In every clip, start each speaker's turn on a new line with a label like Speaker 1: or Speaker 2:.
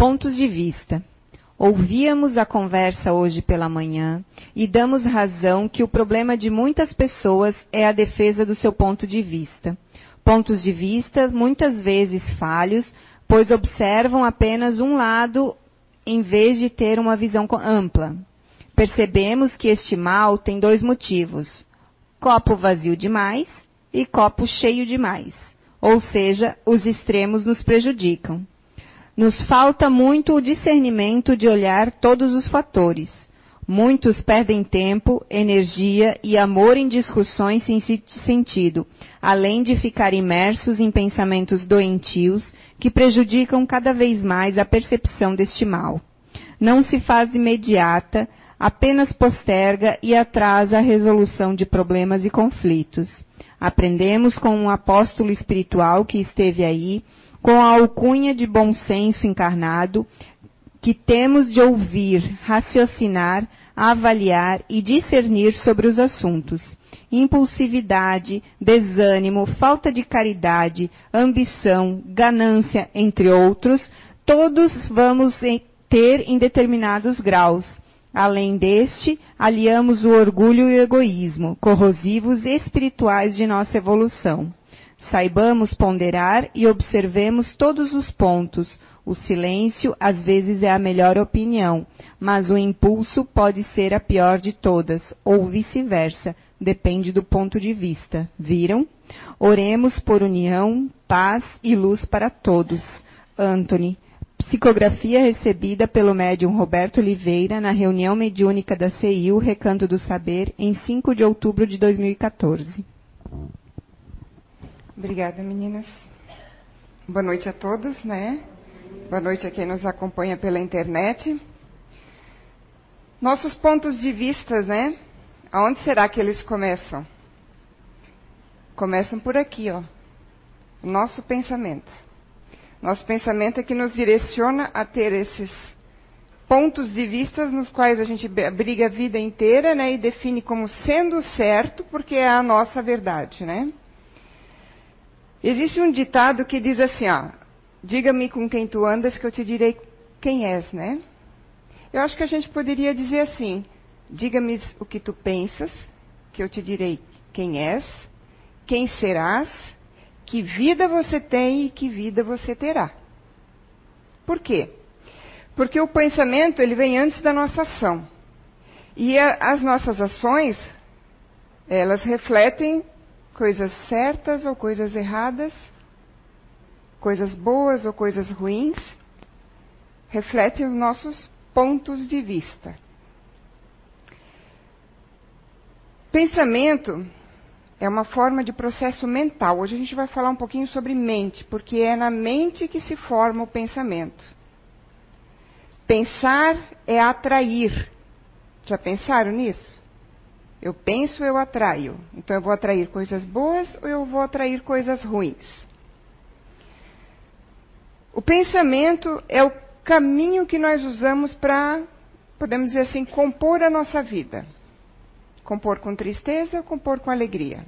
Speaker 1: Pontos de vista. Ouvíamos a conversa hoje pela manhã e damos razão que o problema de muitas pessoas é a defesa do seu ponto de vista. Pontos de vista muitas vezes falhos, pois observam apenas um lado em vez de ter uma visão ampla. Percebemos que este mal tem dois motivos: copo vazio demais e copo cheio demais. Ou seja, os extremos nos prejudicam. Nos falta muito o discernimento de olhar todos os fatores. Muitos perdem tempo, energia e amor em discussões sem sentido, além de ficar imersos em pensamentos doentios que prejudicam cada vez mais a percepção deste mal. Não se faz imediata, apenas posterga e atrasa a resolução de problemas e conflitos. Aprendemos com um apóstolo espiritual que esteve aí, com a alcunha de bom senso encarnado, que temos de ouvir, raciocinar, avaliar e discernir sobre os assuntos. Impulsividade, desânimo, falta de caridade, ambição, ganância, entre outros, todos vamos ter em determinados graus. Além deste, aliamos o orgulho e o egoísmo, corrosivos espirituais de nossa evolução. Saibamos ponderar e observemos todos os pontos. O silêncio às vezes é a melhor opinião, mas o impulso pode ser a pior de todas, ou vice-versa, depende do ponto de vista. Viram? Oremos por união, paz e luz para todos. Anthony. Psicografia recebida pelo médium Roberto Oliveira na reunião mediúnica da CIU Recanto do Saber em 5 de outubro de 2014.
Speaker 2: Obrigada, meninas. Boa noite a todos, né? Boa noite a quem nos acompanha pela internet. Nossos pontos de vista, né? Aonde será que eles começam? Começam por aqui, ó. Nosso pensamento. Nosso pensamento é que nos direciona a ter esses pontos de vista nos quais a gente briga a vida inteira, né? E define como sendo certo, porque é a nossa verdade, né? Existe um ditado que diz assim, ó, diga-me com quem tu andas que eu te direi quem és, né? Eu acho que a gente poderia dizer assim, diga-me o que tu pensas, que eu te direi quem és, quem serás, que vida você tem e que vida você terá. Por quê? Porque o pensamento ele vem antes da nossa ação. E a, as nossas ações, elas refletem coisas certas ou coisas erradas, coisas boas ou coisas ruins, refletem os nossos pontos de vista. Pensamento é uma forma de processo mental. Hoje a gente vai falar um pouquinho sobre mente, porque é na mente que se forma o pensamento. Pensar é atrair. Já pensaram nisso? Eu penso, eu atraio. Então eu vou atrair coisas boas ou eu vou atrair coisas ruins? O pensamento é o caminho que nós usamos para, podemos dizer assim, compor a nossa vida. Compor com tristeza ou compor com alegria?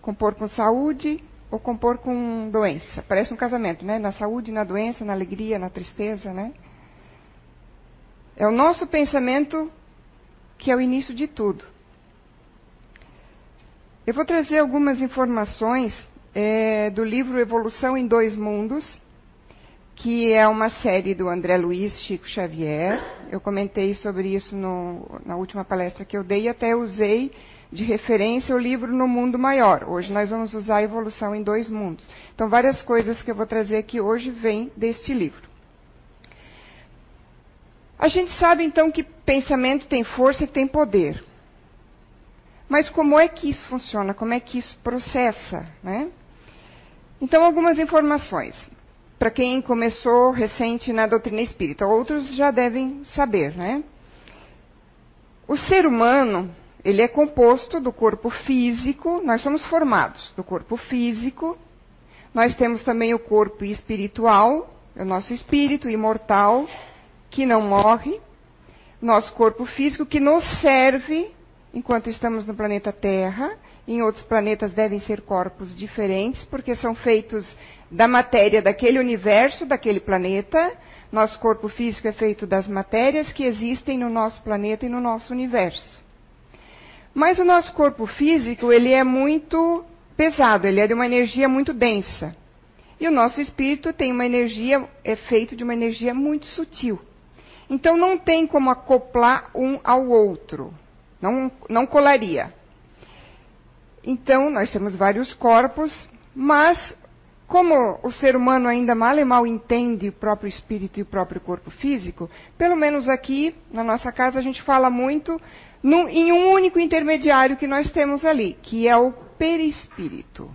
Speaker 2: Compor com saúde ou compor com doença? Parece um casamento, né? Na saúde, na doença, na alegria, na tristeza, né? É o nosso pensamento que é o início de tudo. Eu vou trazer algumas informações é, do livro Evolução em Dois Mundos, que é uma série do André Luiz Chico Xavier. Eu comentei sobre isso no, na última palestra que eu dei e até usei de referência o livro No Mundo Maior. Hoje nós vamos usar a Evolução em Dois Mundos. Então, várias coisas que eu vou trazer aqui hoje vêm deste livro. A gente sabe então que pensamento tem força e tem poder. Mas como é que isso funciona? Como é que isso processa? Né? Então, algumas informações. Para quem começou recente na doutrina espírita, outros já devem saber. Né? O ser humano, ele é composto do corpo físico, nós somos formados do corpo físico, nós temos também o corpo espiritual, é o nosso espírito imortal, que não morre, nosso corpo físico, que nos serve enquanto estamos no planeta Terra. Em outros planetas devem ser corpos diferentes, porque são feitos da matéria daquele universo, daquele planeta. Nosso corpo físico é feito das matérias que existem no nosso planeta e no nosso universo. Mas o nosso corpo físico, ele é muito pesado, ele é de uma energia muito densa. E o nosso espírito tem uma energia, é feito de uma energia muito sutil. Então não tem como acoplar um ao outro. Não, não colaria. Então, nós temos vários corpos, mas como o ser humano ainda mal e mal entende o próprio espírito e o próprio corpo físico, pelo menos aqui na nossa casa a gente fala muito num, em um único intermediário que nós temos ali, que é o perispírito.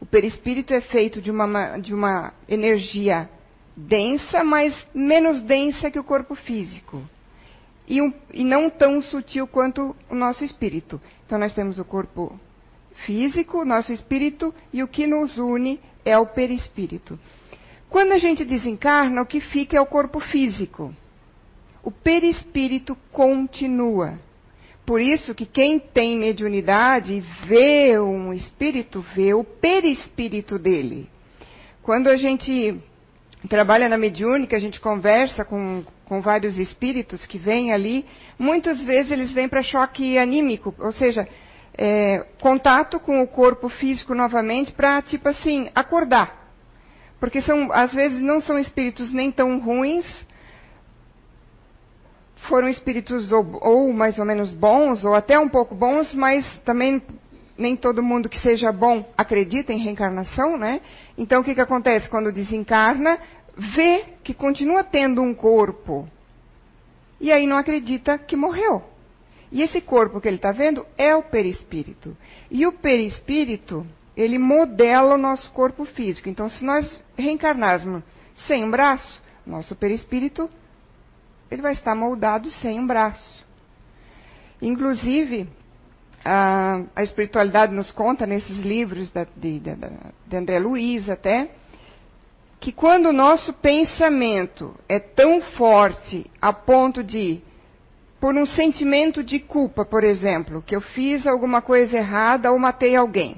Speaker 2: O perispírito é feito de uma, de uma energia densa, mas menos densa que o corpo físico. E, um, e não tão sutil quanto o nosso espírito. Então nós temos o corpo físico, o nosso espírito, e o que nos une é o perispírito. Quando a gente desencarna, o que fica é o corpo físico o perispírito continua. Por isso que quem tem mediunidade vê um espírito, vê o perispírito dele. Quando a gente trabalha na mediúnica, a gente conversa com, com vários espíritos que vêm ali, muitas vezes eles vêm para choque anímico, ou seja, é, contato com o corpo físico novamente para, tipo assim, acordar. Porque são, às vezes não são espíritos nem tão ruins, foram espíritos ou, ou, mais ou menos bons, ou até um pouco bons, mas também nem todo mundo que seja bom acredita em reencarnação, né? Então o que, que acontece? Quando desencarna, vê que continua tendo um corpo. E aí não acredita que morreu. E esse corpo que ele está vendo é o perispírito. E o perispírito, ele modela o nosso corpo físico. Então, se nós reencarnarmos sem um braço, nosso perispírito ele vai estar moldado sem um braço. Inclusive, a, a espiritualidade nos conta nesses livros da, de, de, de André Luiz até, que quando o nosso pensamento é tão forte a ponto de, por um sentimento de culpa, por exemplo, que eu fiz alguma coisa errada ou matei alguém.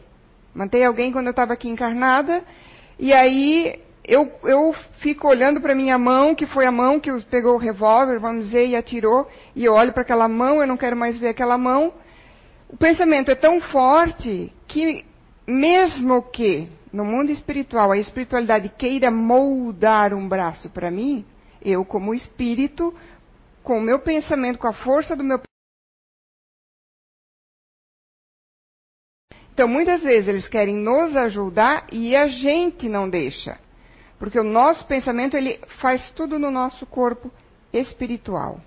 Speaker 2: Matei alguém quando eu estava aqui encarnada, e aí eu, eu fico olhando para minha mão, que foi a mão que pegou o revólver, vamos dizer, e atirou, e eu olho para aquela mão, eu não quero mais ver aquela mão. O pensamento é tão forte que, mesmo que no mundo espiritual a espiritualidade queira moldar um braço para mim, eu, como espírito, com o meu pensamento, com a força do meu Então, muitas vezes eles querem nos ajudar e a gente não deixa. Porque o nosso pensamento ele faz tudo no nosso corpo espiritual.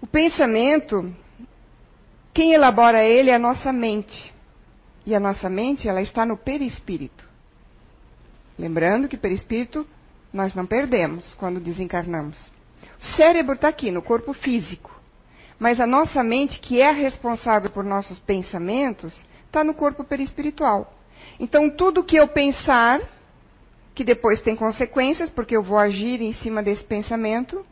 Speaker 2: O pensamento, quem elabora ele é a nossa mente. E a nossa mente, ela está no perispírito. Lembrando que perispírito nós não perdemos quando desencarnamos. O cérebro está aqui, no corpo físico. Mas a nossa mente, que é responsável por nossos pensamentos, está no corpo perispiritual. Então, tudo que eu pensar, que depois tem consequências, porque eu vou agir em cima desse pensamento,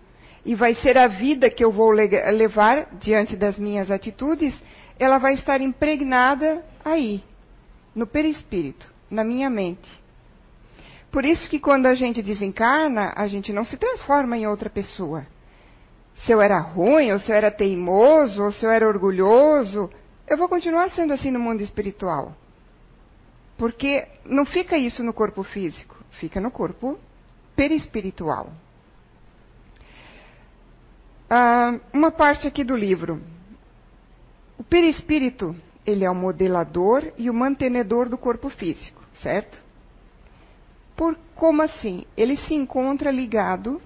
Speaker 2: e vai ser a vida que eu vou levar diante das minhas atitudes, ela vai estar impregnada aí, no perispírito, na minha mente. Por isso que quando a gente desencarna, a gente não se transforma em outra pessoa. Se eu era ruim, ou se eu era teimoso, ou se eu era orgulhoso, eu vou continuar sendo assim no mundo espiritual. Porque não fica isso no corpo físico fica no corpo perispiritual. Ah, uma parte aqui do livro. O perispírito, ele é o modelador e o mantenedor do corpo físico, certo? Por como assim? Ele se encontra ligado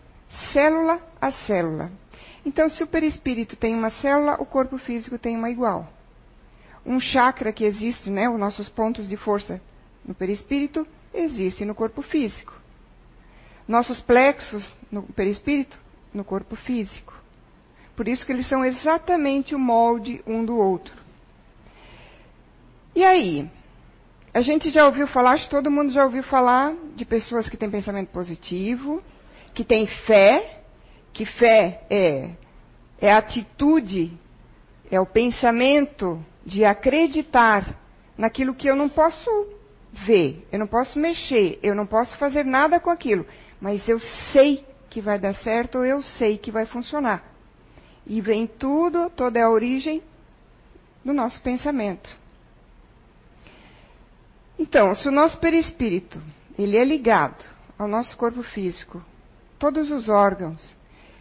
Speaker 2: célula a célula. Então, se o perispírito tem uma célula, o corpo físico tem uma igual. Um chakra que existe, né, os nossos pontos de força no perispírito, existe no corpo físico. Nossos plexos no perispírito, no corpo físico. Por isso que eles são exatamente o molde um do outro. E aí? A gente já ouviu falar, acho que todo mundo já ouviu falar de pessoas que têm pensamento positivo, que têm fé, que fé é, é a atitude É o pensamento de acreditar naquilo que eu não posso ver, eu não posso mexer, eu não posso fazer nada com aquilo, mas eu sei que vai dar certo ou eu sei que vai funcionar. E vem tudo, toda a origem do nosso pensamento. Então, se o nosso perispírito, ele é ligado ao nosso corpo físico, todos os órgãos,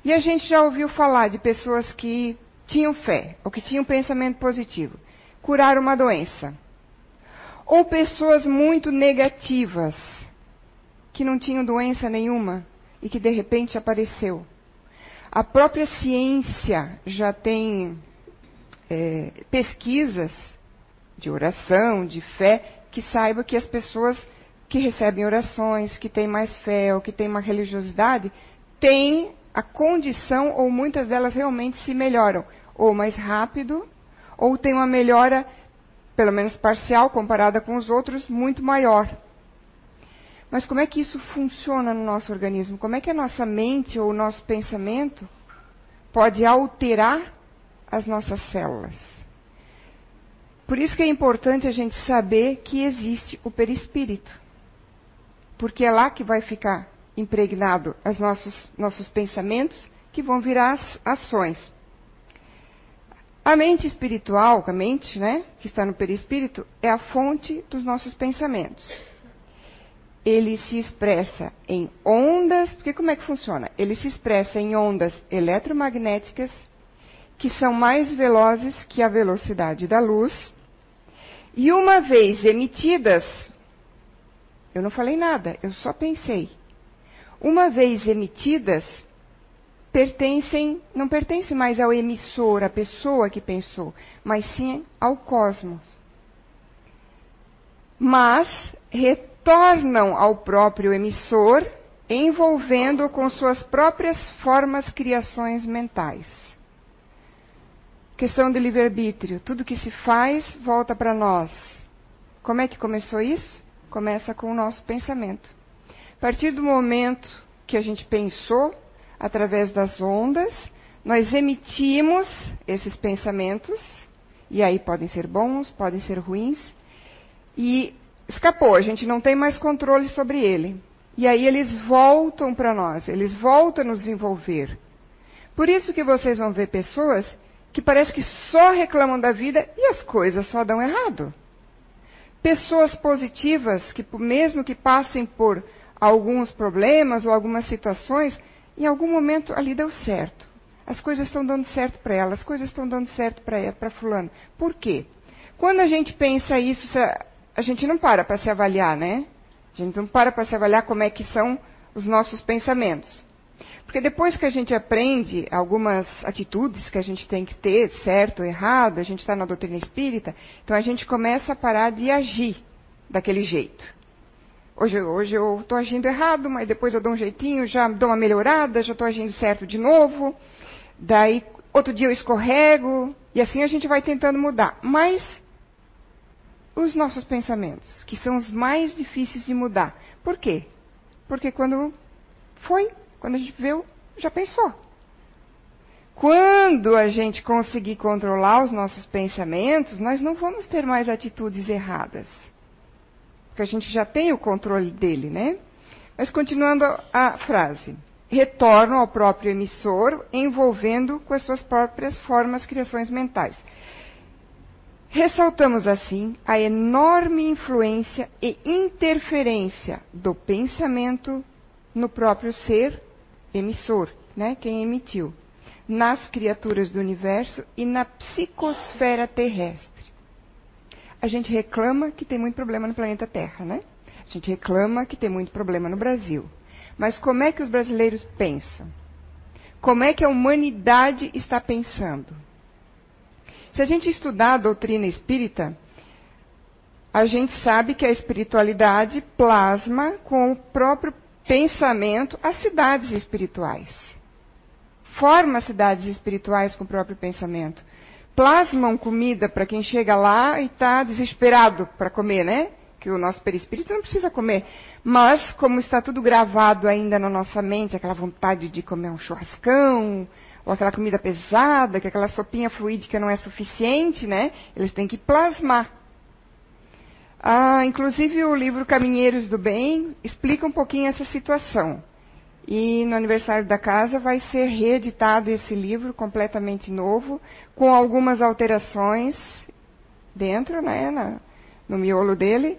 Speaker 2: e a gente já ouviu falar de pessoas que tinham fé, ou que tinham pensamento positivo, curar uma doença. Ou pessoas muito negativas, que não tinham doença nenhuma e que de repente apareceu. A própria ciência já tem é, pesquisas de oração, de fé, que saiba que as pessoas que recebem orações, que têm mais fé ou que têm uma religiosidade, têm a condição, ou muitas delas realmente se melhoram, ou mais rápido, ou têm uma melhora, pelo menos parcial, comparada com os outros, muito maior. Mas como é que isso funciona no nosso organismo? Como é que a nossa mente ou o nosso pensamento pode alterar as nossas células? Por isso que é importante a gente saber que existe o perispírito. Porque é lá que vai ficar impregnado os nossos, nossos pensamentos, que vão virar as ações. A mente espiritual, a mente né, que está no perispírito, é a fonte dos nossos pensamentos ele se expressa em ondas, porque como é que funciona? Ele se expressa em ondas eletromagnéticas que são mais velozes que a velocidade da luz. E uma vez emitidas, eu não falei nada, eu só pensei. Uma vez emitidas, pertencem, não pertencem mais ao emissor, a pessoa que pensou, mas sim ao cosmos. Mas tornam ao próprio emissor, envolvendo-o com suas próprias formas criações mentais. Questão de livre-arbítrio. Tudo que se faz volta para nós. Como é que começou isso? Começa com o nosso pensamento. A partir do momento que a gente pensou, através das ondas, nós emitimos esses pensamentos, e aí podem ser bons, podem ser ruins, e escapou, a gente não tem mais controle sobre ele. E aí eles voltam para nós, eles voltam a nos envolver. Por isso que vocês vão ver pessoas que parece que só reclamam da vida e as coisas só dão errado. Pessoas positivas que mesmo que passem por alguns problemas ou algumas situações, em algum momento ali deu certo. As coisas estão dando certo para ela, as coisas estão dando certo para fulano. Por quê? Quando a gente pensa isso, a gente não para para se avaliar, né? A gente não para para se avaliar como é que são os nossos pensamentos. Porque depois que a gente aprende algumas atitudes que a gente tem que ter, certo ou errado, a gente está na doutrina espírita, então a gente começa a parar de agir daquele jeito. Hoje, hoje eu estou agindo errado, mas depois eu dou um jeitinho, já dou uma melhorada, já estou agindo certo de novo. Daí, outro dia eu escorrego, e assim a gente vai tentando mudar. Mas os nossos pensamentos, que são os mais difíceis de mudar. Por quê? Porque quando foi, quando a gente viu, já pensou. Quando a gente conseguir controlar os nossos pensamentos, nós não vamos ter mais atitudes erradas. Porque a gente já tem o controle dele, né? Mas continuando a frase. Retornam ao próprio emissor, envolvendo com as suas próprias formas, criações mentais. Ressaltamos assim a enorme influência e interferência do pensamento no próprio ser emissor, né, quem emitiu, nas criaturas do universo e na psicosfera terrestre. A gente reclama que tem muito problema no planeta Terra, né? A gente reclama que tem muito problema no Brasil. Mas como é que os brasileiros pensam? Como é que a humanidade está pensando? Se a gente estudar a doutrina espírita, a gente sabe que a espiritualidade plasma com o próprio pensamento as cidades espirituais. Forma cidades espirituais com o próprio pensamento. Plasmam comida para quem chega lá e está desesperado para comer, né? que o nosso perispírito não precisa comer. Mas, como está tudo gravado ainda na nossa mente, aquela vontade de comer um churrascão, ou aquela comida pesada, que aquela sopinha fluídica não é suficiente, né? Eles têm que plasmar. Ah, inclusive o livro Caminheiros do Bem explica um pouquinho essa situação. E no aniversário da casa vai ser reeditado esse livro completamente novo, com algumas alterações dentro, né, na, no miolo dele.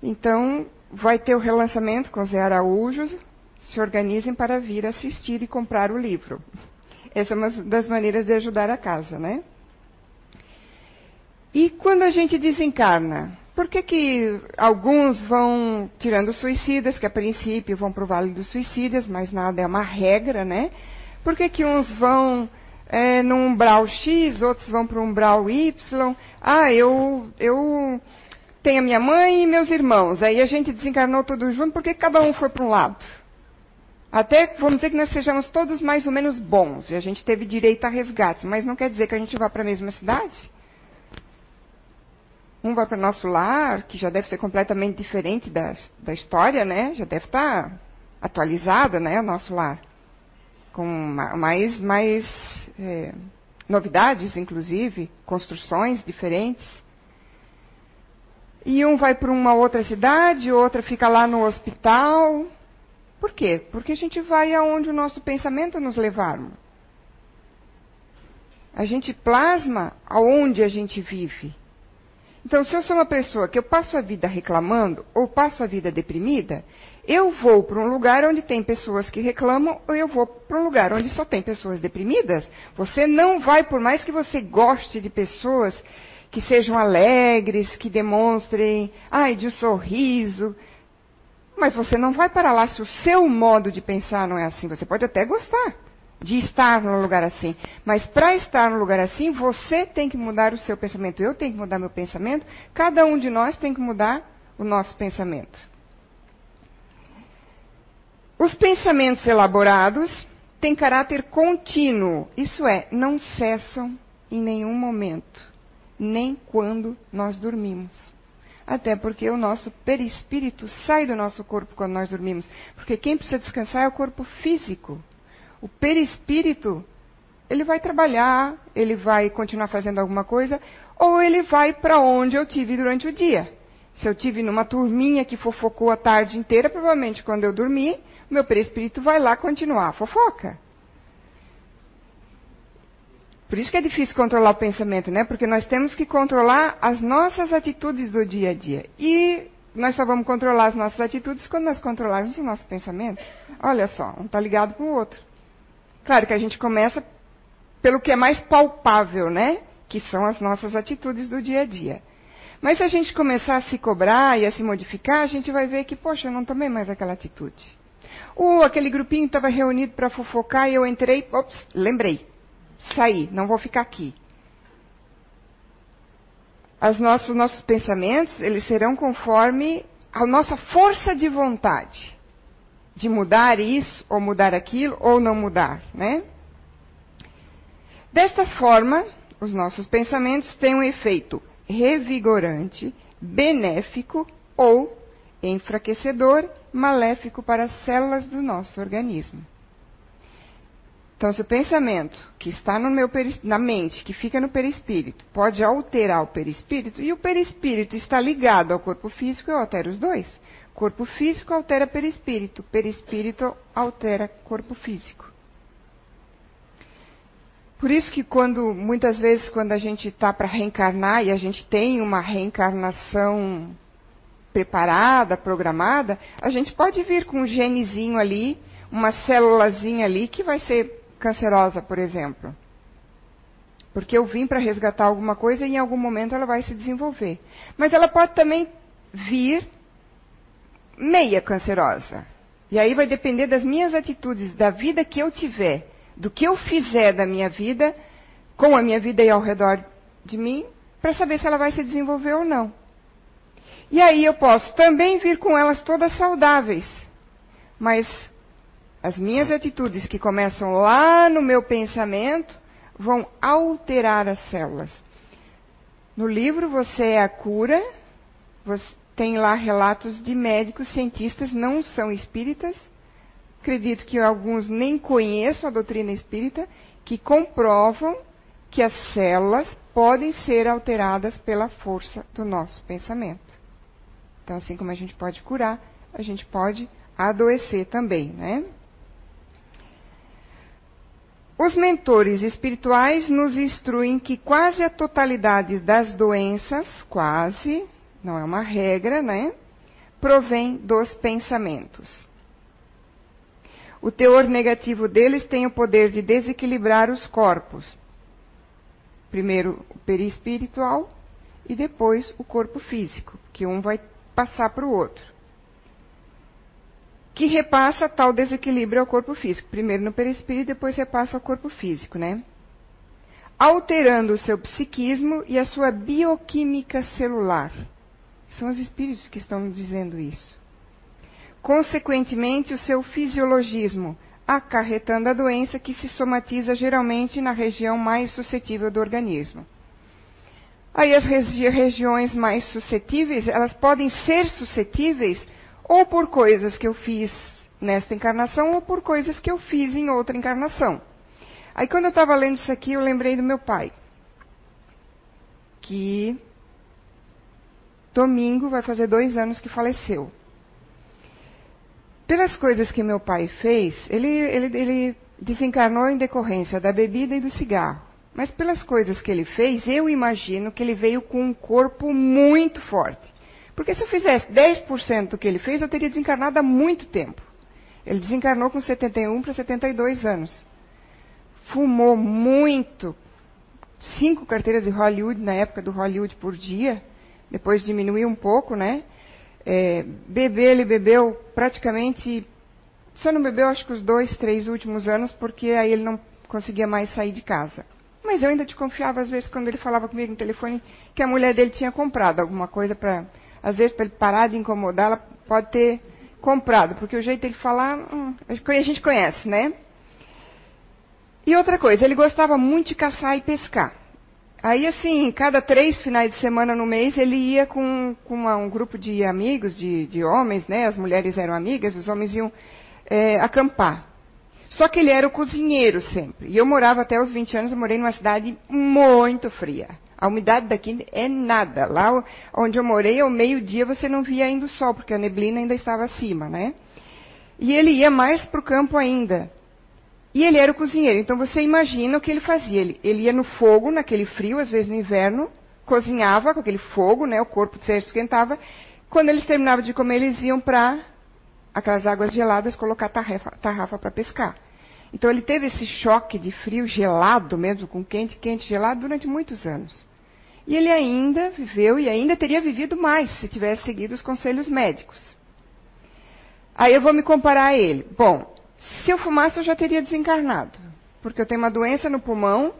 Speaker 2: Então, vai ter o relançamento com Zé Araújo. Se organizem para vir assistir e comprar o livro. Essa é uma das maneiras de ajudar a casa, né? E quando a gente desencarna, por que, que alguns vão tirando suicidas, que a princípio vão para o Vale dos Suicidas, mas nada é uma regra, né? Por que, que uns vão é, num umbral X, outros vão para um umbral Y? Ah, eu, eu tenho a minha mãe e meus irmãos. Aí a gente desencarnou tudo junto, por que cada um foi para um lado? Até, vamos dizer que nós sejamos todos mais ou menos bons, e a gente teve direito a resgate, mas não quer dizer que a gente vá para a mesma cidade? Um vai para nosso lar, que já deve ser completamente diferente da, da história, né? Já deve estar tá atualizado, né? O nosso lar. Com mais, mais é, novidades, inclusive, construções diferentes. E um vai para uma outra cidade, outra fica lá no hospital. Por quê? Porque a gente vai aonde o nosso pensamento nos levar. A gente plasma aonde a gente vive. Então, se eu sou uma pessoa que eu passo a vida reclamando ou passo a vida deprimida, eu vou para um lugar onde tem pessoas que reclamam ou eu vou para um lugar onde só tem pessoas deprimidas. Você não vai, por mais que você goste de pessoas que sejam alegres, que demonstrem, ai, de um sorriso, mas você não vai para lá se o seu modo de pensar não é assim. Você pode até gostar de estar num lugar assim. Mas para estar num lugar assim, você tem que mudar o seu pensamento. Eu tenho que mudar meu pensamento. Cada um de nós tem que mudar o nosso pensamento. Os pensamentos elaborados têm caráter contínuo, isso é, não cessam em nenhum momento, nem quando nós dormimos. Até porque o nosso perispírito sai do nosso corpo quando nós dormimos. Porque quem precisa descansar é o corpo físico. O perispírito, ele vai trabalhar, ele vai continuar fazendo alguma coisa, ou ele vai para onde eu tive durante o dia. Se eu tive numa turminha que fofocou a tarde inteira, provavelmente quando eu dormi, meu perispírito vai lá continuar a fofoca. Por isso que é difícil controlar o pensamento, né? Porque nós temos que controlar as nossas atitudes do dia a dia. E nós só vamos controlar as nossas atitudes quando nós controlarmos o nosso pensamento. Olha só, um está ligado com o outro. Claro que a gente começa pelo que é mais palpável, né? Que são as nossas atitudes do dia a dia. Mas se a gente começar a se cobrar e a se modificar, a gente vai ver que, poxa, eu não tomei mais aquela atitude. Ou aquele grupinho estava reunido para fofocar e eu entrei, ops, lembrei. Saí, não vou ficar aqui. Os nossos, nossos pensamentos, eles serão conforme a nossa força de vontade de mudar isso, ou mudar aquilo, ou não mudar, né? Desta forma, os nossos pensamentos têm um efeito revigorante, benéfico ou enfraquecedor, maléfico para as células do nosso organismo. Então, se o pensamento que está na mente, que fica no perispírito, pode alterar o perispírito, e o perispírito está ligado ao corpo físico, eu altero os dois. Corpo físico altera perispírito, perispírito altera corpo físico. Por isso que quando muitas vezes quando a gente está para reencarnar e a gente tem uma reencarnação preparada, programada, a gente pode vir com um genezinho ali, uma célulazinha ali que vai ser cancerosa, por exemplo. Porque eu vim para resgatar alguma coisa e em algum momento ela vai se desenvolver. Mas ela pode também vir meia cancerosa. E aí vai depender das minhas atitudes, da vida que eu tiver, do que eu fizer da minha vida, com a minha vida e ao redor de mim, para saber se ela vai se desenvolver ou não. E aí eu posso também vir com elas todas saudáveis, mas as minhas atitudes que começam lá no meu pensamento vão alterar as células. No livro Você é a Cura, você, tem lá relatos de médicos, cientistas, não são espíritas. Acredito que alguns nem conheçam a doutrina espírita, que comprovam que as células podem ser alteradas pela força do nosso pensamento. Então, assim como a gente pode curar, a gente pode adoecer também, né? Os mentores espirituais nos instruem que quase a totalidade das doenças, quase, não é uma regra, né? Provém dos pensamentos. O teor negativo deles tem o poder de desequilibrar os corpos. Primeiro o perispiritual e depois o corpo físico, que um vai passar para o outro que repassa tal desequilíbrio ao corpo físico. Primeiro no perispírito, depois repassa ao corpo físico, né? Alterando o seu psiquismo e a sua bioquímica celular. São os espíritos que estão dizendo isso. Consequentemente, o seu fisiologismo, acarretando a doença que se somatiza geralmente na região mais suscetível do organismo. Aí as regi regiões mais suscetíveis, elas podem ser suscetíveis ou por coisas que eu fiz nesta encarnação, ou por coisas que eu fiz em outra encarnação. Aí quando eu estava lendo isso aqui, eu lembrei do meu pai. Que domingo vai fazer dois anos que faleceu. Pelas coisas que meu pai fez, ele, ele, ele desencarnou em decorrência da bebida e do cigarro. Mas pelas coisas que ele fez, eu imagino que ele veio com um corpo muito forte. Porque se eu fizesse 10% do que ele fez, eu teria desencarnado há muito tempo. Ele desencarnou com 71 para 72 anos. Fumou muito. Cinco carteiras de Hollywood na época do Hollywood por dia. Depois diminuiu um pouco, né? É, beber, ele bebeu praticamente. Só não bebeu, acho que os dois, três últimos anos, porque aí ele não conseguia mais sair de casa. Mas eu ainda desconfiava, às vezes, quando ele falava comigo no telefone, que a mulher dele tinha comprado alguma coisa para às vezes para ele parar de incomodar, ela pode ter comprado, porque o jeito dele falar, hum, a gente conhece, né? E outra coisa, ele gostava muito de caçar e pescar. Aí, assim, cada três finais de semana no mês, ele ia com, com uma, um grupo de amigos, de, de, homens, né? As mulheres eram amigas, os homens iam é, acampar. Só que ele era o cozinheiro sempre. E eu morava até os 20 anos, eu morei numa cidade muito fria. A umidade daqui é nada. Lá onde eu morei, ao meio-dia você não via ainda o sol, porque a neblina ainda estava acima, né? E ele ia mais para o campo ainda. E ele era o cozinheiro. Então você imagina o que ele fazia. Ele, ele ia no fogo, naquele frio, às vezes no inverno, cozinhava com aquele fogo, né? O corpo se esquentava. Quando eles terminavam de comer, eles iam para aquelas águas geladas colocar tarrafa para pescar. Então ele teve esse choque de frio gelado mesmo, com quente, quente, gelado, durante muitos anos. E ele ainda viveu e ainda teria vivido mais se tivesse seguido os conselhos médicos. Aí eu vou me comparar a ele. Bom, se eu fumasse eu já teria desencarnado, porque eu tenho uma doença no pulmão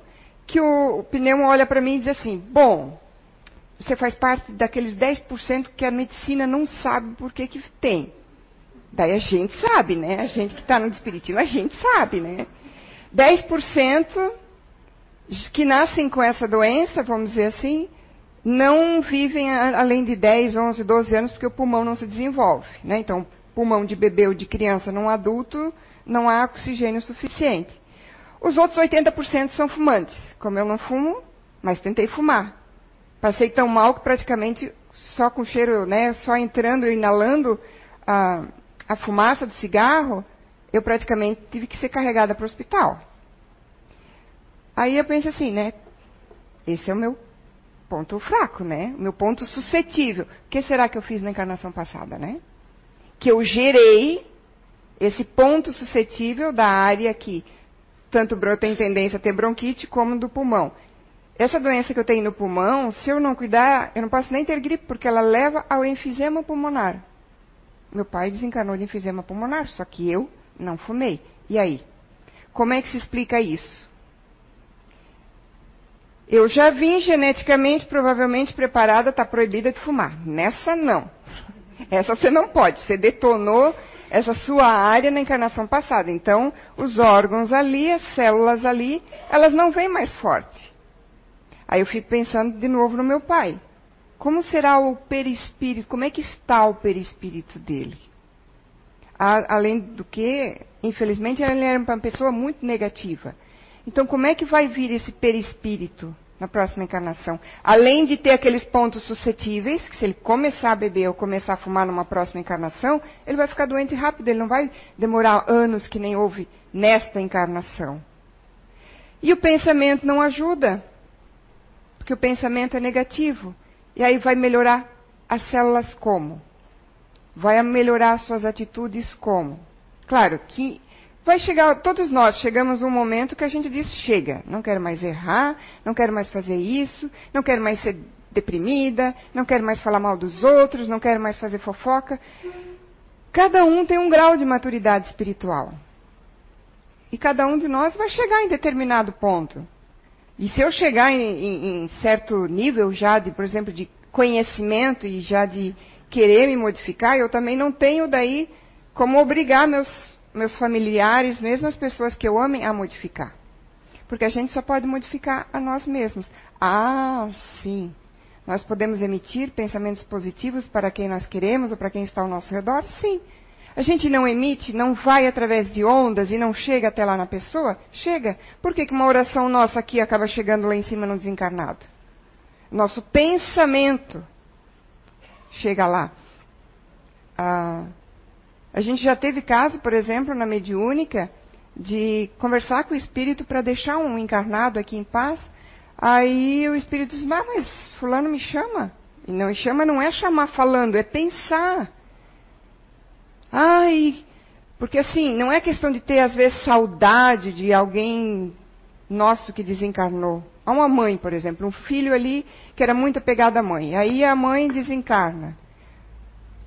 Speaker 2: que o, pneu olha para mim e diz assim: "Bom, você faz parte daqueles 10% que a medicina não sabe por que que tem. Daí a gente sabe, né? A gente que está no espiritismo, a gente sabe, né? 10% que nascem com essa doença, vamos dizer assim, não vivem além de 10, 11, 12 anos porque o pulmão não se desenvolve. Né? Então, pulmão de bebê ou de criança num adulto, não há oxigênio suficiente. Os outros 80% são fumantes. Como eu não fumo, mas tentei fumar. Passei tão mal que praticamente só com cheiro, né, só entrando e inalando a, a fumaça do cigarro, eu praticamente tive que ser carregada para o hospital. Aí eu penso assim, né? Esse é o meu ponto fraco, né? O meu ponto suscetível. O que será que eu fiz na encarnação passada, né? Que eu gerei esse ponto suscetível da área que tanto tem tendência a ter bronquite como do pulmão. Essa doença que eu tenho no pulmão, se eu não cuidar, eu não posso nem ter gripe, porque ela leva ao enfisema pulmonar. Meu pai desencarnou de enfisema pulmonar, só que eu não fumei. E aí? Como é que se explica isso? Eu já vim geneticamente, provavelmente preparada, está proibida de fumar. Nessa não. Essa você não pode. Você detonou essa sua área na encarnação passada. Então, os órgãos ali, as células ali, elas não vêm mais forte. Aí eu fico pensando de novo no meu pai. Como será o perispírito? Como é que está o perispírito dele? A, além do que, infelizmente, ele era uma pessoa muito negativa. Então, como é que vai vir esse perispírito na próxima encarnação? Além de ter aqueles pontos suscetíveis, que se ele começar a beber ou começar a fumar numa próxima encarnação, ele vai ficar doente rápido, ele não vai demorar anos que nem houve nesta encarnação. E o pensamento não ajuda, porque o pensamento é negativo. E aí vai melhorar as células como? Vai melhorar suas atitudes como? Claro que vai chegar, todos nós chegamos um momento que a gente diz: chega, não quero mais errar, não quero mais fazer isso, não quero mais ser deprimida, não quero mais falar mal dos outros, não quero mais fazer fofoca. Cada um tem um grau de maturidade espiritual. E cada um de nós vai chegar em determinado ponto. E se eu chegar em, em, em certo nível já de, por exemplo, de conhecimento e já de querer me modificar, eu também não tenho daí como obrigar meus, meus familiares, mesmo as pessoas que eu amem, a modificar. Porque a gente só pode modificar a nós mesmos. Ah, sim. Nós podemos emitir pensamentos positivos para quem nós queremos ou para quem está ao nosso redor? Sim. A gente não emite, não vai através de ondas e não chega até lá na pessoa? Chega. Por que, que uma oração nossa aqui acaba chegando lá em cima no desencarnado? Nosso pensamento chega lá. Ah, a gente já teve caso, por exemplo, na mediúnica, de conversar com o espírito para deixar um encarnado aqui em paz. Aí o espírito diz: ah, mas fulano me chama. E não me chama não é chamar falando, é pensar. Ai, porque assim, não é questão de ter às vezes saudade de alguém nosso que desencarnou. Há uma mãe, por exemplo, um filho ali que era muito apegado à mãe. Aí a mãe desencarna.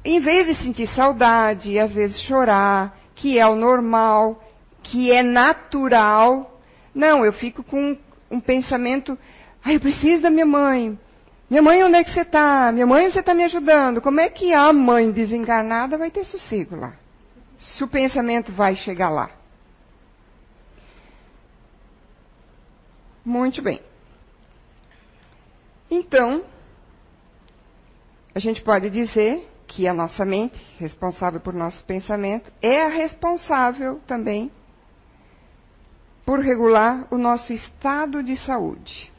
Speaker 2: Em vez de sentir saudade e às vezes chorar, que é o normal, que é natural, não, eu fico com um pensamento, ai, eu preciso da minha mãe. Minha mãe, onde é que você está? Minha mãe, você está me ajudando. Como é que a mãe desencarnada vai ter sossego lá? Se o pensamento vai chegar lá. Muito bem. Então, a gente pode dizer que a nossa mente, responsável por nosso pensamento, é a responsável também por regular o nosso estado de saúde.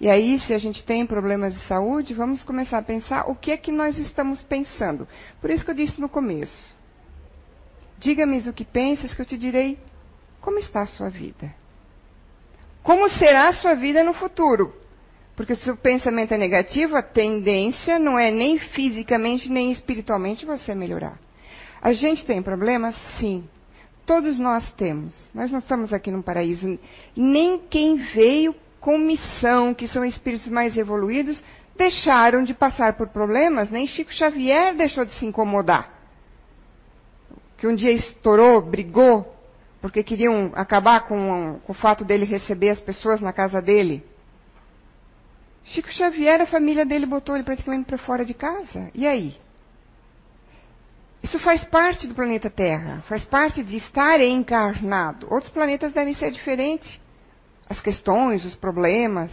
Speaker 2: E aí, se a gente tem problemas de saúde, vamos começar a pensar o que é que nós estamos pensando. Por isso que eu disse no começo. Diga-me o que pensas, que eu te direi como está a sua vida. Como será a sua vida no futuro? Porque se o pensamento é negativo, a tendência não é nem fisicamente nem espiritualmente você melhorar. A gente tem problemas? Sim. Todos nós temos. Nós não estamos aqui no paraíso. Nem quem veio com missão, que são espíritos mais evoluídos, deixaram de passar por problemas, nem Chico Xavier deixou de se incomodar. Que um dia estourou, brigou, porque queriam acabar com, com o fato dele receber as pessoas na casa dele. Chico Xavier, a família dele botou ele praticamente para fora de casa. E aí? Isso faz parte do planeta Terra, faz parte de estar encarnado. Outros planetas devem ser diferentes as questões, os problemas.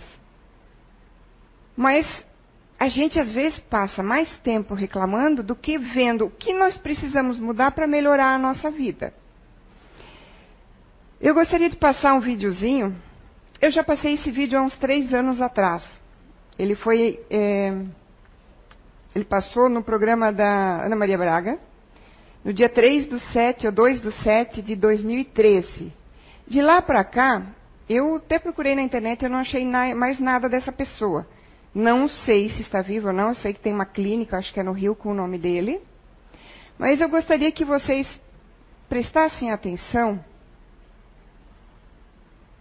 Speaker 2: Mas a gente às vezes passa mais tempo reclamando do que vendo o que nós precisamos mudar para melhorar a nossa vida. Eu gostaria de passar um videozinho. Eu já passei esse vídeo há uns três anos atrás. Ele foi. É, ele passou no programa da Ana Maria Braga, no dia 3 do 7 ou 2 do 7 de 2013. De lá para cá, eu até procurei na internet eu não achei na, mais nada dessa pessoa. Não sei se está vivo ou não, eu sei que tem uma clínica, acho que é no Rio, com o nome dele. Mas eu gostaria que vocês prestassem atenção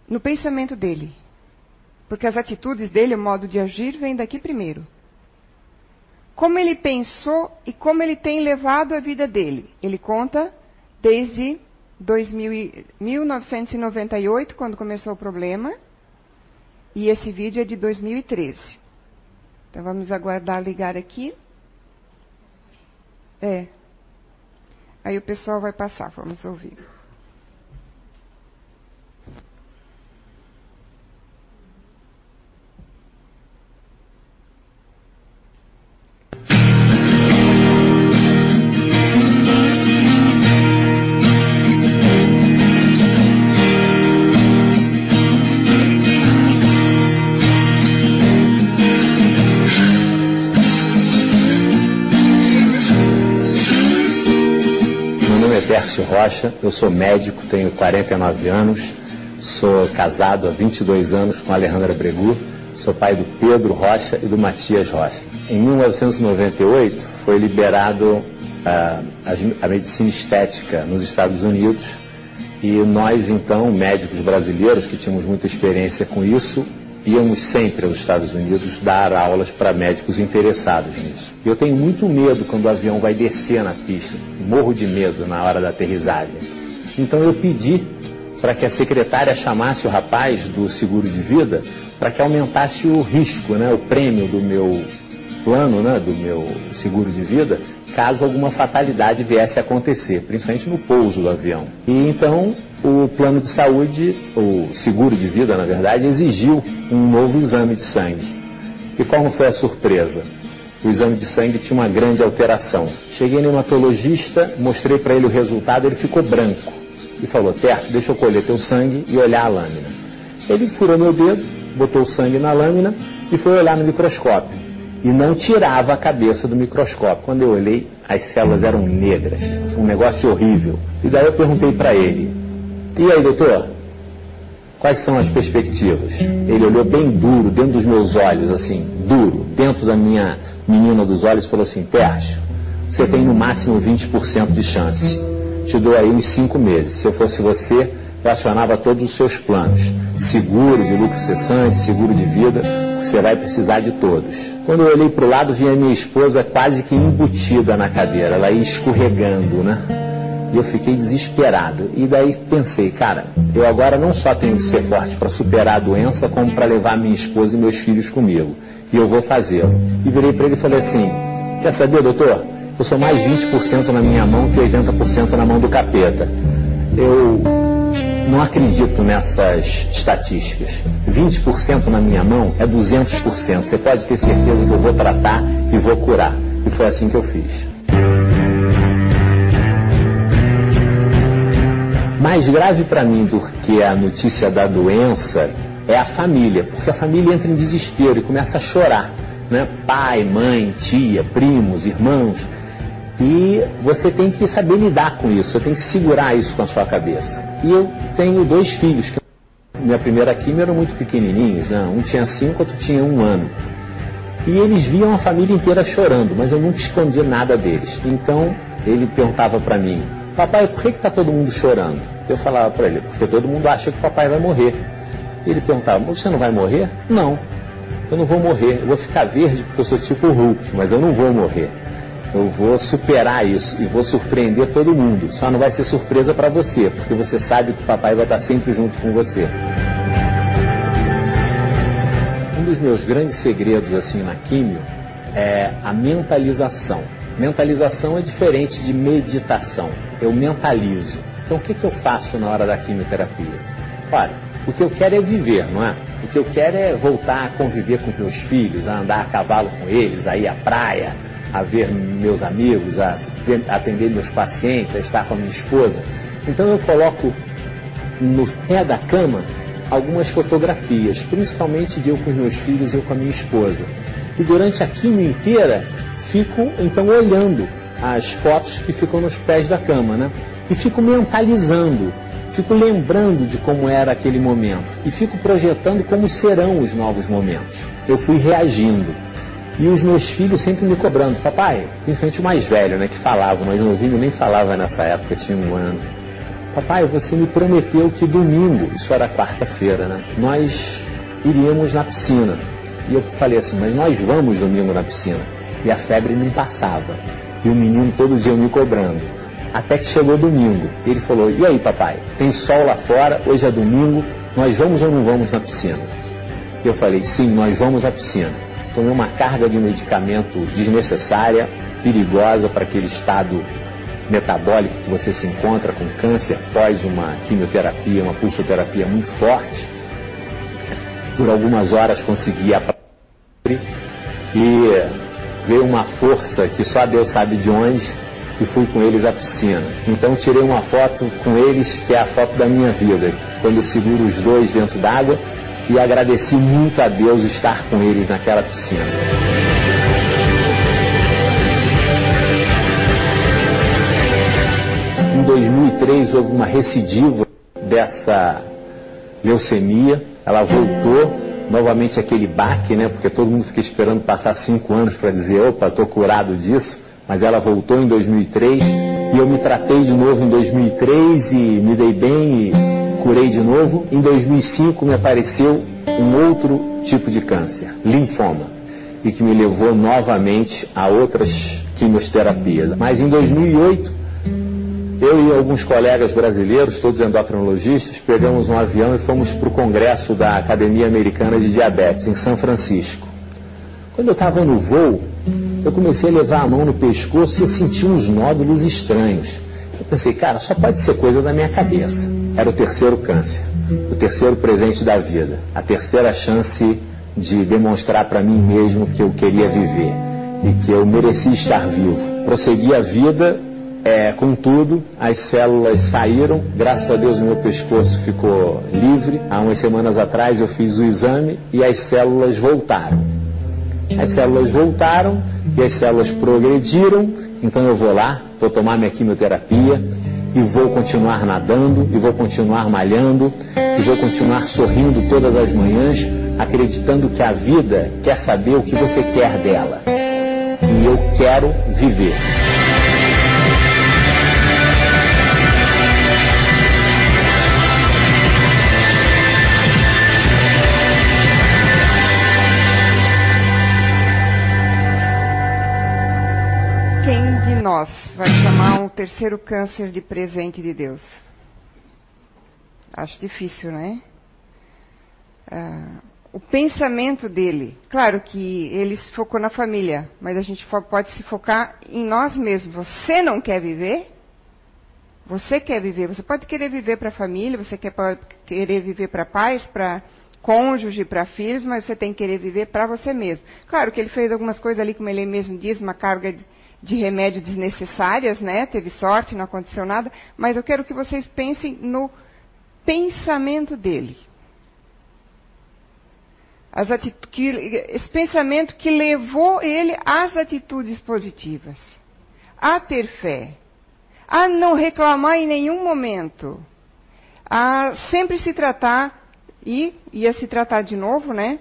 Speaker 2: no pensamento dele. Porque as atitudes dele, o modo de agir, vem daqui primeiro. Como ele pensou e como ele tem levado a vida dele. Ele conta desde 2000, 1998, quando começou o problema, e esse vídeo é de 2013. Então vamos aguardar ligar aqui. É. Aí o pessoal vai passar, vamos ouvir.
Speaker 3: Tércio Rocha, eu sou médico, tenho 49 anos, sou casado há 22 anos com Alejandra Bregu, sou pai do Pedro Rocha e do Matias Rocha. Em 1998 foi liberado a, a medicina estética nos Estados Unidos. E nós então, médicos brasileiros que tínhamos muita experiência com isso, íamos sempre aos Estados Unidos dar aulas para médicos interessados nisso. Eu tenho muito medo quando o avião vai descer na pista, morro de medo na hora da aterrissagem. Então eu pedi para que a secretária chamasse o rapaz do seguro de vida para que aumentasse o risco, né, o prêmio do meu plano, né, do meu seguro de vida, caso alguma fatalidade viesse a acontecer, principalmente no pouso do avião. E então o plano de saúde, o seguro de vida, na verdade, exigiu um novo exame de sangue. E não foi a surpresa? O exame de sangue tinha uma grande alteração. Cheguei no hematologista, mostrei para ele o resultado, ele ficou branco. E falou, Terço, deixa eu colher teu sangue e olhar a lâmina. Ele furou meu dedo, botou o sangue na lâmina e foi olhar no microscópio. E não tirava a cabeça do microscópio. Quando eu olhei, as células eram negras. Um negócio horrível. E daí eu perguntei para ele, e aí, doutor? Quais são as perspectivas? Ele olhou bem duro, dentro dos meus olhos, assim, duro, dentro da minha menina dos olhos, falou assim: Tércio, você tem no máximo 20% de chance. Te dou aí uns 5 meses. Se eu fosse você, eu acionava todos os seus planos: seguro de lucro cessante, seguro de vida, você vai precisar de todos. Quando eu olhei para o lado, vi a minha esposa quase que embutida na cadeira, ela ia escorregando, né? E eu fiquei desesperado. E daí pensei, cara, eu agora não só tenho que ser forte para superar a doença, como para levar minha esposa e meus filhos comigo. E eu vou fazê-lo. E virei para ele e falei assim: Quer saber, doutor? Eu sou mais 20% na minha mão que 80% na mão do capeta. Eu não acredito nessas estatísticas. 20% na minha mão é 200%. Você pode ter certeza que eu vou tratar e vou curar. E foi assim que eu fiz. Mais grave para mim do que a notícia da doença é a família, porque a família entra em desespero e começa a chorar. Né? Pai, mãe, tia, primos, irmãos. E você tem que saber lidar com isso, você tem que segurar isso com a sua cabeça. E eu tenho dois filhos, que minha primeira quimio eram muito pequenininhos, né? um tinha cinco, outro tinha um ano. E eles viam a família inteira chorando, mas eu nunca escondi nada deles. Então ele perguntava para mim, papai, por que está todo mundo chorando? Eu falava para ele, porque todo mundo acha que o papai vai morrer. Ele perguntava, você não vai morrer? Não, eu não vou morrer. Eu vou ficar verde porque eu sou tipo Hulk, mas eu não vou morrer. Eu vou superar isso e vou surpreender todo mundo. Só não vai ser surpresa para você, porque você sabe que o papai vai estar sempre junto com você. Um dos meus grandes segredos assim na químio é a mentalização. Mentalização é diferente de meditação. Eu mentalizo. Então o que, que eu faço na hora da quimioterapia? Olha, o que eu quero é viver, não é? O que eu quero é voltar a conviver com os meus filhos, a andar a cavalo com eles, a ir à praia, a ver meus amigos, a atender meus pacientes, a estar com a minha esposa. Então eu coloco no pé da cama algumas fotografias, principalmente de eu com os meus filhos e eu com a minha esposa. E durante a quimio inteira fico então olhando as fotos que ficam nos pés da cama, né? E fico mentalizando, fico lembrando de como era aquele momento e fico projetando como serão os novos momentos. Eu fui reagindo. E os meus filhos sempre me cobrando, papai, principalmente o mais velho, né, que falava, o mais novinho nem falava nessa época, tinha um ano. Papai, você me prometeu que domingo, isso era quarta-feira, né, nós iríamos na piscina. E eu falei assim, mas nós vamos domingo na piscina e a febre não passava. E o menino todo dia me cobrando. Até que chegou domingo. Ele falou: E aí, papai? Tem sol lá fora, hoje é domingo, nós vamos ou não vamos na piscina? Eu falei: Sim, nós vamos à piscina. Tomei uma carga de medicamento desnecessária, perigosa para aquele estado metabólico que você se encontra com câncer após uma quimioterapia, uma pulsoterapia muito forte. Por algumas horas consegui a e veio uma força que só Deus sabe de onde e fui com eles à piscina. Então tirei uma foto com eles, que é a foto da minha vida, quando eu seguro os dois dentro d'água e agradeci muito a Deus estar com eles naquela piscina. 2003 houve uma recidiva dessa leucemia, ela voltou, novamente aquele baque, né? Porque todo mundo fica esperando passar cinco anos para dizer, opa, estou curado disso, mas ela voltou em 2003 e eu me tratei de novo em 2003 e me dei bem e curei de novo. Em 2005 me apareceu um outro tipo de câncer, linfoma, e que me levou novamente a outras quimioterapias. Mas em 2008 eu e alguns colegas brasileiros, todos endocrinologistas, pegamos um avião e fomos para o congresso da Academia Americana de Diabetes, em São Francisco. Quando eu estava no voo, eu comecei a levar a mão no pescoço e senti uns nódulos estranhos. Eu pensei, cara, só pode ser coisa da minha cabeça. Era o terceiro câncer, o terceiro presente da vida, a terceira chance de demonstrar para mim mesmo que eu queria viver e que eu merecia estar vivo. Prossegui a vida é, contudo, as células saíram, graças a Deus o meu pescoço ficou livre. Há umas semanas atrás eu fiz o exame e as células voltaram. As células voltaram e as células progrediram, então eu vou lá, vou tomar minha quimioterapia e vou continuar nadando, e vou continuar malhando, e vou continuar sorrindo todas as manhãs, acreditando que a vida quer saber o que você quer dela. E eu quero viver.
Speaker 2: nós vai chamar um terceiro câncer de presente de Deus? Acho difícil, né? Ah, o pensamento dele, claro que ele se focou na família, mas a gente pode se focar em nós mesmos. Você não quer viver? Você quer viver? Você pode querer viver para a família, você quer querer viver para pais, para cônjuge, para filhos, mas você tem que querer viver para você mesmo. Claro que ele fez algumas coisas ali, como ele mesmo diz, uma carga de de remédio desnecessárias, né? Teve sorte, não aconteceu nada, mas eu quero que vocês pensem no pensamento dele. Que, esse pensamento que levou ele às atitudes positivas, a ter fé, a não reclamar em nenhum momento, a sempre se tratar e ia se tratar de novo, né?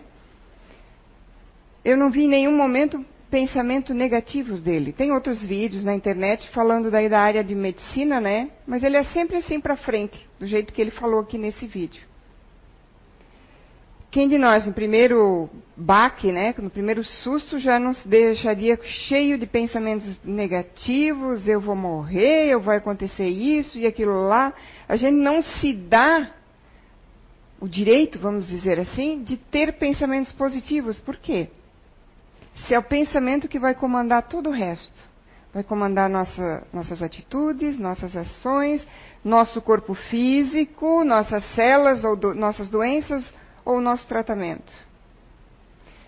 Speaker 2: Eu não vi em nenhum momento pensamentos negativos dele. Tem outros vídeos na internet falando daí da área de medicina, né? Mas ele é sempre assim para frente, do jeito que ele falou aqui nesse vídeo. Quem de nós, no primeiro baque, né, no primeiro susto, já nos deixaria cheio de pensamentos negativos, eu vou morrer, eu vai acontecer isso e aquilo lá. A gente não se dá o direito, vamos dizer assim, de ter pensamentos positivos. Por quê? Se é o pensamento que vai comandar todo o resto. Vai comandar nossa, nossas atitudes, nossas ações, nosso corpo físico, nossas células ou do, nossas doenças ou nosso tratamento.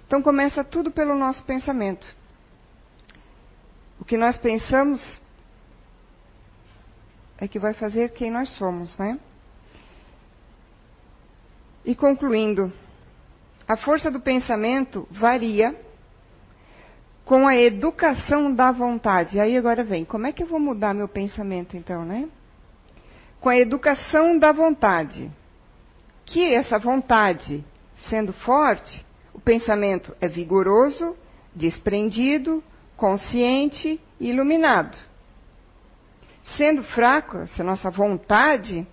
Speaker 2: Então começa tudo pelo nosso pensamento. O que nós pensamos é que vai fazer quem nós somos, né? E concluindo, a força do pensamento varia com a educação da vontade. Aí agora vem, como é que eu vou mudar meu pensamento então, né? Com a educação da vontade. Que essa vontade, sendo forte, o pensamento é vigoroso, desprendido, consciente e iluminado. Sendo fraco, essa nossa vontade,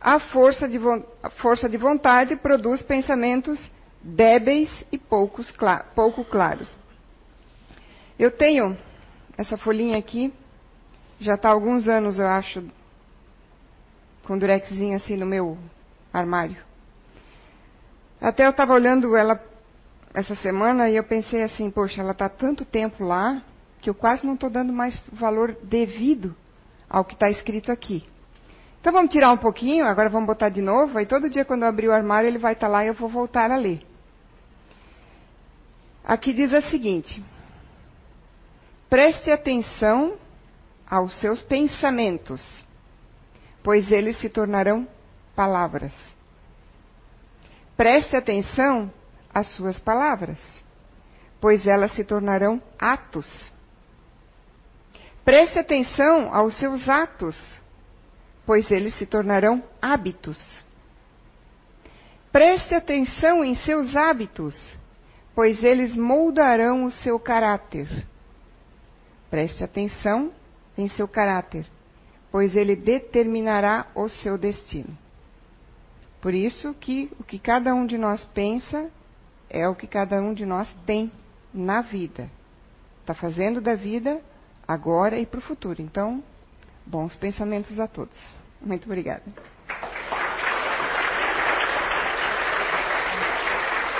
Speaker 2: a força de, a força de vontade produz pensamentos débeis e poucos, pouco claros. Eu tenho essa folhinha aqui, já está há alguns anos, eu acho, com durexzinho assim no meu armário. Até eu estava olhando ela essa semana e eu pensei assim, poxa, ela está tanto tempo lá que eu quase não estou dando mais valor devido ao que está escrito aqui. Então vamos tirar um pouquinho, agora vamos botar de novo, aí todo dia quando eu abrir o armário ele vai estar tá lá e eu vou voltar a ler. Aqui diz o seguinte: Preste atenção aos seus pensamentos, pois eles se tornarão palavras. Preste atenção às suas palavras, pois elas se tornarão atos. Preste atenção aos seus atos, pois eles se tornarão hábitos. Preste atenção em seus hábitos, pois eles moldarão o seu caráter. Preste atenção em seu caráter, pois ele determinará o seu destino. Por isso que o que cada um de nós pensa é o que cada um de nós tem na vida. Está fazendo da vida agora e para o futuro. Então, bons pensamentos a todos. Muito obrigada.